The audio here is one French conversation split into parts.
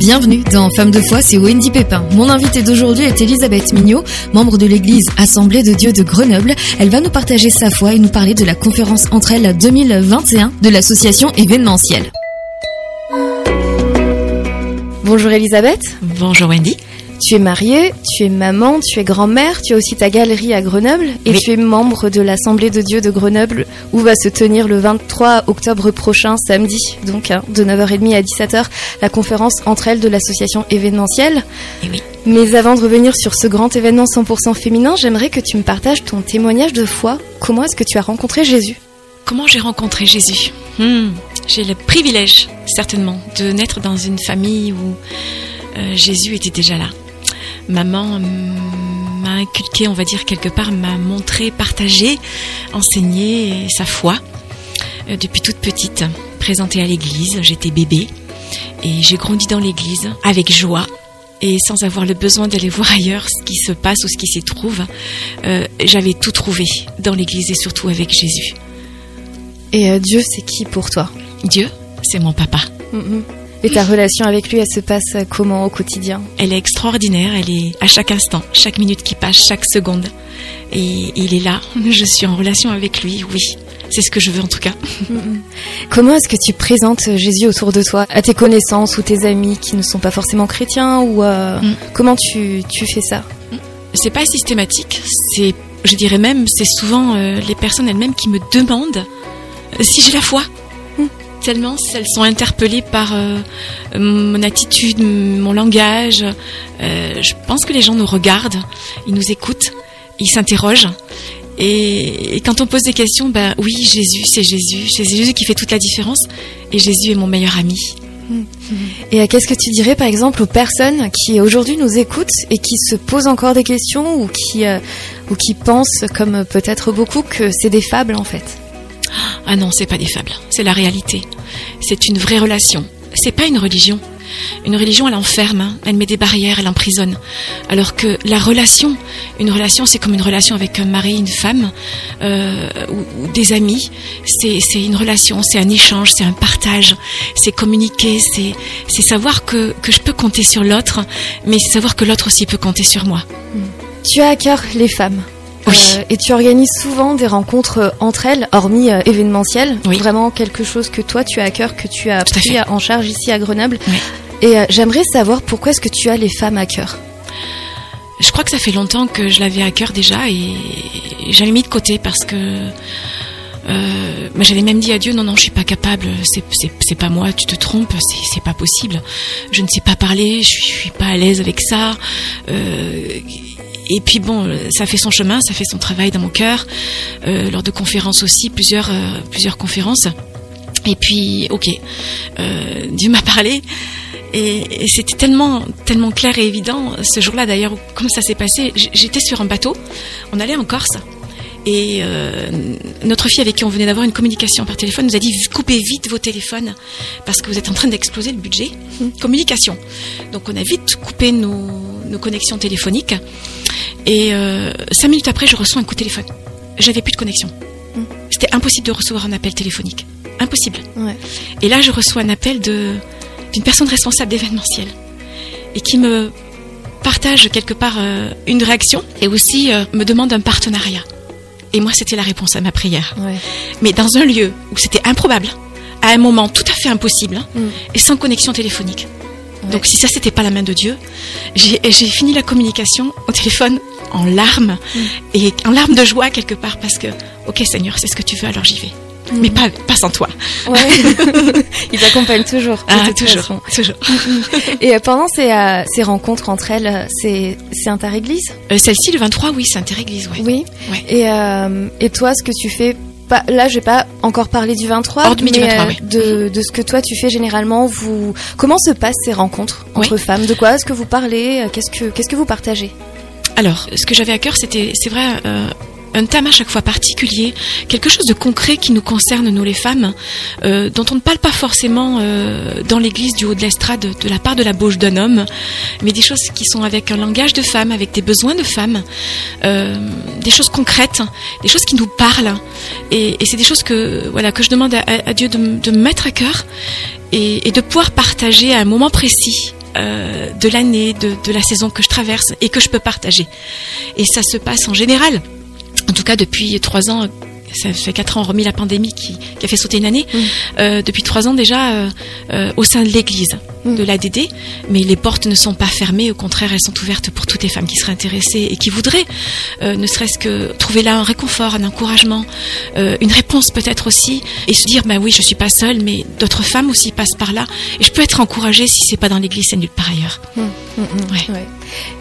Bienvenue dans Femmes de foi, c'est Wendy Pépin. Mon invitée d'aujourd'hui est Elisabeth Mignot, membre de l'église Assemblée de Dieu de Grenoble. Elle va nous partager sa foi et nous parler de la conférence entre elles 2021 de l'association événementielle. Bonjour Elisabeth. Bonjour Wendy. Tu es mariée, tu es maman, tu es grand-mère, tu as aussi ta galerie à Grenoble et tu es membre de l'Assemblée de Dieu de Grenoble où va se tenir le 23 octobre prochain, samedi, donc hein, de 9h30 à 17h, la conférence entre elles de l'association événementielle. oui. Mais avant de revenir sur ce grand événement 100% féminin, j'aimerais que tu me partages ton témoignage de foi. Comment est-ce que tu as rencontré Jésus? Comment j'ai rencontré Jésus? Hmm, J'ai le privilège, certainement, de naître dans une famille où euh, Jésus était déjà là maman m'a inculqué, on va dire quelque part, m'a montré, partagé, enseigné sa foi euh, depuis toute petite. Présentée à l'église, j'étais bébé et j'ai grandi dans l'église avec joie et sans avoir le besoin d'aller voir ailleurs ce qui se passe ou ce qui s'y trouve. Euh, j'avais tout trouvé dans l'église et surtout avec Jésus. Et euh, Dieu, c'est qui pour toi? Dieu, c'est mon papa. Mm-hmm. Et ta relation avec lui, elle se passe comment au quotidien Elle est extraordinaire, elle est à chaque instant, chaque minute qui passe, chaque seconde. Et il est là, je suis en relation avec lui, oui. C'est ce que je veux en tout cas. Comment est-ce que tu présentes Jésus autour de toi, à tes connaissances ou tes amis qui ne sont pas forcément chrétiens ou euh, mm. comment tu, tu fais ça C'est pas systématique, c'est, je dirais même, c'est souvent euh, les personnes elles-mêmes qui me demandent euh, si j'ai la foi tellement elles sont interpellées par euh, mon attitude, mon langage. Euh, je pense que les gens nous regardent, ils nous écoutent, ils s'interrogent. Et, quand on pose des questions, ben oui, Jésus, c'est Jésus, c'est Jésus qui fait toute la différence. Et Jésus est mon meilleur ami. Et euh, qu'est-ce que tu dirais par exemple aux personnes qui aujourd'hui nous écoutent et qui se posent encore des questions ou qui, ou qui pensent, comme peut-être beaucoup, que c'est des fables en fait? Ah non, c'est pas des fables, c'est la réalité. C'est une vraie relation. C'est pas une religion. Une religion, elle enferme, hein. elle met des barrières, elle emprisonne. Alors que la relation, une relation, c'est comme une relation avec un mari, une femme, euh, ou, des amis. C'est une relation, c'est un échange, c'est un partage, c'est communiquer, c'est savoir que, que je peux compter sur l'autre, mais savoir que l'autre aussi peut compter sur moi. Tu as à cœur les femmes. Euh, et tu organises souvent des rencontres euh, entre elles, hormis euh, événementielles. Vraiment quelque chose que toi tu as à cœur, que tu as pris en charge ici à Grenoble. Et j'aimerais savoir pourquoi est-ce que tu as les femmes à cœur? Je crois que ça fait longtemps que je l'avais à cœur déjà et j'avais mis de côté parce que j'avais même dit à Dieu non non je suis pas capable c'est pas moi tu te trompes c'est pas possible je ne sais pas parler je suis, suis pas à l'aise avec ça et puis bon, ça fait son chemin, ça fait son travail dans mon cœur. Euh, lors de conférences aussi, plusieurs, euh, plusieurs conférences. Et puis, ok, euh, Dieu m'a parlé. Et, c'était tellement, tellement clair et évident ce jour-là d'ailleurs, comme ça s'est passé. J'étais sur un bateau, on allait en Corse. Et notre fille avec qui on venait d'avoir une communication par téléphone nous a dit coupez vite vos téléphones parce que vous êtes en train d'exploser le budget. Mmh. Communication. Donc on a vite coupé nos, nos connexions téléphoniques. Et euh, cinq minutes après, je reçois un coup de téléphone. J'avais plus de connexion. Hmm. C'était impossible de recevoir un appel téléphonique. Impossible. Et là, je reçois un appel de d'une personne responsable d'événementiel et qui me partage quelque part euh, une réaction et aussi euh, me demande un partenariat. Et moi, c'était la réponse à ma prière. Mais dans un lieu où c'était improbable, à un moment tout à fait impossible, hein, hmm. et sans connexion téléphonique. Donc si ça c'était pas la main de Dieu, j'ai fini la communication au téléphone en larmes mm. et en larmes de joie quelque part parce que ok Seigneur c'est ce que tu veux alors j'y vais. Mais pas, pas sans toi. Ouais. Il t'accompagne toujours. Ah, toujours, toujours. Et euh, pendant ces, euh, ces, rencontres entre elles, c'est inter-église? Euh, Celle-ci, le 23, oui, c'est inter-église, ouais. Oui. Ouais. Et, et toi, ce que tu fais là, je vais pas encore parler du 23, mais de, de, ce que toi tu fais généralement. Vous, comment se passent ces rencontres entre femmes? De quoi est-ce que vous parlez? Qu'est-ce que qu'est-ce que vous partagez? Alors, ce que j'avais à cœur, c'était, c'est vrai, euh, un thème à chaque fois particulier, quelque chose de concret qui nous concerne, nous les femmes, euh, dont on ne parle pas forcément euh, dans l'église du haut de l'estrade de la part de la bouche d'un homme, mais des choses qui sont avec un langage de femme, avec des besoins de femme, des choses concrètes, des choses qui nous parlent. Et, c'est des choses que, voilà, que je demande à, Dieu de, me mettre à cœur et, et de pouvoir partager à un moment précis euh, de l'année, de, de la saison que je traverse et que je peux partager. Et ça se passe en général. En tout cas, depuis trois ans, ça fait quatre ans, remis la pandémie qui, qui a fait sauter une année, Mm. euh, depuis trois ans déjà euh, euh, au sein de l'Église, Mm. de l'ADD. Mais les portes ne sont pas fermées, au contraire, elles sont ouvertes pour toutes les femmes qui seraient intéressées et qui voudraient, ne serait-ce que trouver là un réconfort, un encouragement, une réponse peut-être aussi, et se dire, bah oui, je suis pas seule, mais d'autres femmes aussi passent par là, et je peux être encouragée si c'est pas dans l'Église, c'est nulle part ailleurs. Mm, Ouais. ouais.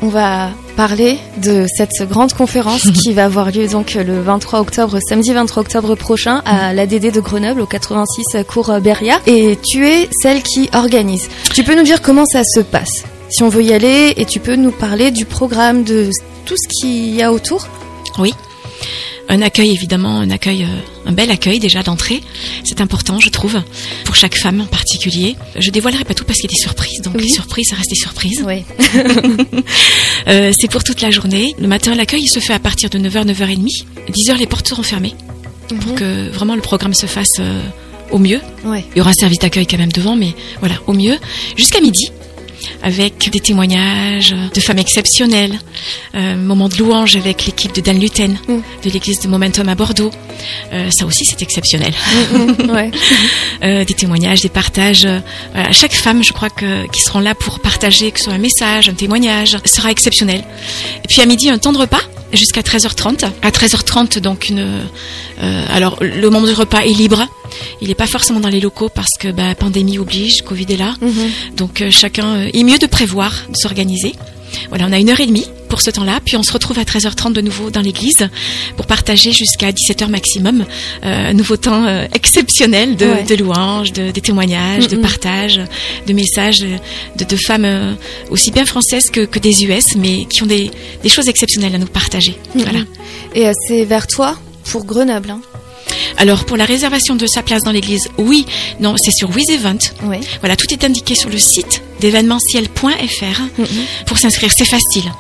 On va parler de cette grande conférence qui va avoir lieu donc le 23 octobre, samedi 23 octobre prochain à l'ADD de Grenoble au 86 cours Beria. Et tu es celle qui organise. Tu peux nous dire comment ça se passe? Si on veut y aller et tu peux nous parler du programme, de tout ce qu'il y a autour? Oui. Un accueil évidemment, un accueil, euh, un bel accueil déjà d'entrée. C'est important, je trouve, pour chaque femme en particulier. Je dévoilerai pas tout parce qu'il y a des surprises, donc Oui. les surprises, ça reste des surprises. Oui. Euh, c'est pour toute la journée. Le matin, l'accueil il se fait à partir de 9h, 9h30. 10h, les portes seront fermées pour que vraiment le programme se fasse euh, au mieux. Ouais. Il y aura un service d'accueil quand même devant, mais voilà, au mieux. Jusqu'à midi, avec des témoignages de femmes exceptionnelles, euh, moment de louange avec l'équipe de Dan Luten, Mm. de l'église de Momentum à Bordeaux. Euh, ça aussi, c'est exceptionnel. Mm, ouais. Euh, des témoignages, des partages. voilà. Chaque femme, je crois que qui seront là pour partager, que ce soit un message, un témoignage, sera exceptionnel. Et puis à midi, un temps de repas jusqu'à 13h30. À 13h30, donc une. euh, alors le moment du repas est libre. Il n'est pas forcément dans les locaux parce que bah, pandémie oblige, Covid est là. Mhm. Donc euh, chacun, euh, il est mieux de prévoir, de s'organiser. Voilà, on a une heure et demie pour ce temps-là, puis on se retrouve à 13h30 de nouveau dans l'église pour partager jusqu'à 17h maximum euh, un nouveau temps euh, exceptionnel de, Ouais. de louanges, de, des témoignages, de Mhm. partage, de messages de, de femmes euh, aussi bien françaises que, que des US, mais qui ont des, des choses exceptionnelles à nous partager. Voilà. Et c'est vers toi pour Grenoble. Hein. Alors pour la réservation de sa place dans l'église, oui, non, c'est sur WizEvent. Ouais. Voilà, tout est indiqué sur le site d'événementiel.fr. Mhm. Pour s'inscrire, c'est facile.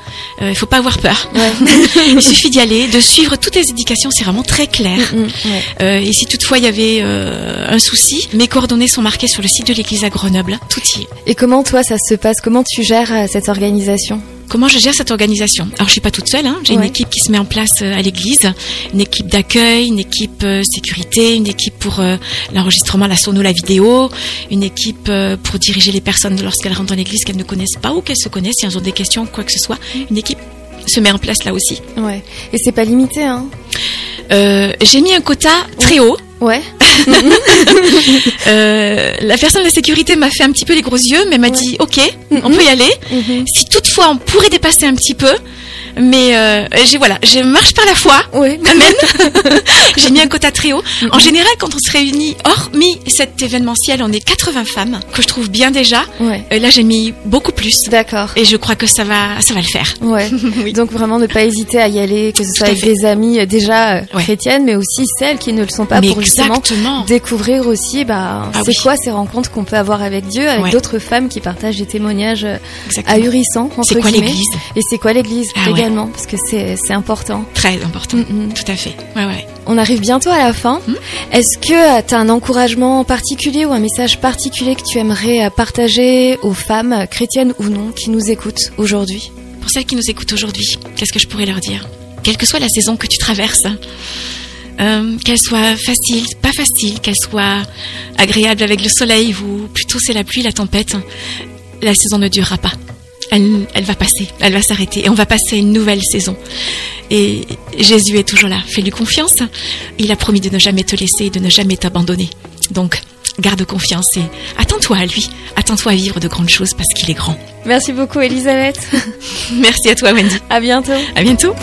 Euh, Il faut pas avoir peur. Ouais. Il suffit d'y aller, de suivre toutes les indications, c'est vraiment très clair. Mhm. Ouais. Euh, et si toutefois il y avait euh, un souci, mes coordonnées sont marquées sur le site de l'église à Grenoble. Tout y est. Et comment toi ça se passe? Comment tu gères cette organisation? Comment je gère cette organisation? Alors je suis pas toute seule, hein. j'ai une équipe qui se met en place euh, à l'église, une équipe d'accueil, une équipe euh, sécurité, une équipe pour euh, l'enregistrement, la sono, la vidéo, une équipe euh, pour diriger les personnes lorsqu'elles rentrent dans l'église qu'elles ne connaissent pas ou qu'elles se connaissent, si elles ont des questions, quoi que ce soit. Une équipe se met en place là aussi. Ouais. Et c'est pas limité, hein? Euh, j'ai mis un quota très haut. Ouais. Euh, la personne de la sécurité m'a fait un petit peu les gros yeux, mais m'a Ouais. dit OK, Mhm. on peut y aller. Mhm. Si toutefois on pourrait dépasser un petit peu, mais euh, j'ai voilà, je marche par la foi. Ouais. Amen. j'ai mis un quota très haut. En général, quand on se réunit, hormis cet événementiel, on est 80 femmes que je trouve bien déjà. Ouais. Euh, là, j'ai mis beaucoup plus. D'accord. Et je crois que ça va, ça va le faire. Ouais. Oui. Donc vraiment ne pas hésiter à y aller, que ce soit avec fait. des amies euh, déjà Ouais. chrétiennes, mais aussi celles qui ne le sont pas Mais pour justement découvrir aussi bah, Ah c'est oui. quoi ces rencontres qu'on peut avoir avec Dieu, avec Ouais. d'autres femmes qui partagent des témoignages exactement. ahurissants entre C'est quoi l'église? Et c'est quoi l'église? Ah. Également parce que c'est important. Très important. Mhm. Tout à fait. Ouais, ouais. On arrive bientôt à la fin. Hmm. Est-ce que tu as un encouragement particulier ou un message particulier que tu aimerais euh, partager aux femmes, euh, chrétiennes ou non, qui nous écoutent aujourd'hui? Pour celles qui nous écoutent aujourd'hui, qu'est-ce que je pourrais leur dire? Quelle que soit la saison que tu traverses, euh, qu'elle soit facile, pas facile, qu'elle soit agréable avec le soleil ou plutôt c'est la pluie, la tempête, la saison ne durera pas. Elle, elle va passer, elle va s'arrêter et on va passer à une nouvelle saison. Et Jésus est toujours là. Fais-lui confiance. Il a promis de ne jamais te laisser et de ne jamais t'abandonner. Donc, garde confiance et attends-toi à lui. Attends-toi à vivre de grandes choses parce qu'il est grand. Merci beaucoup Elisabeth. Merci à toi, Wendy. à bientôt. À bientôt.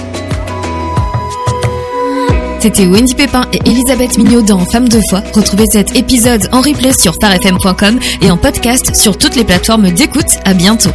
C'était Wendy Pépin et Elisabeth Mignot dans Femmes de foi. Retrouvez cet épisode en replay sur farfm.com et en podcast sur toutes les plateformes d'écoute. À bientôt.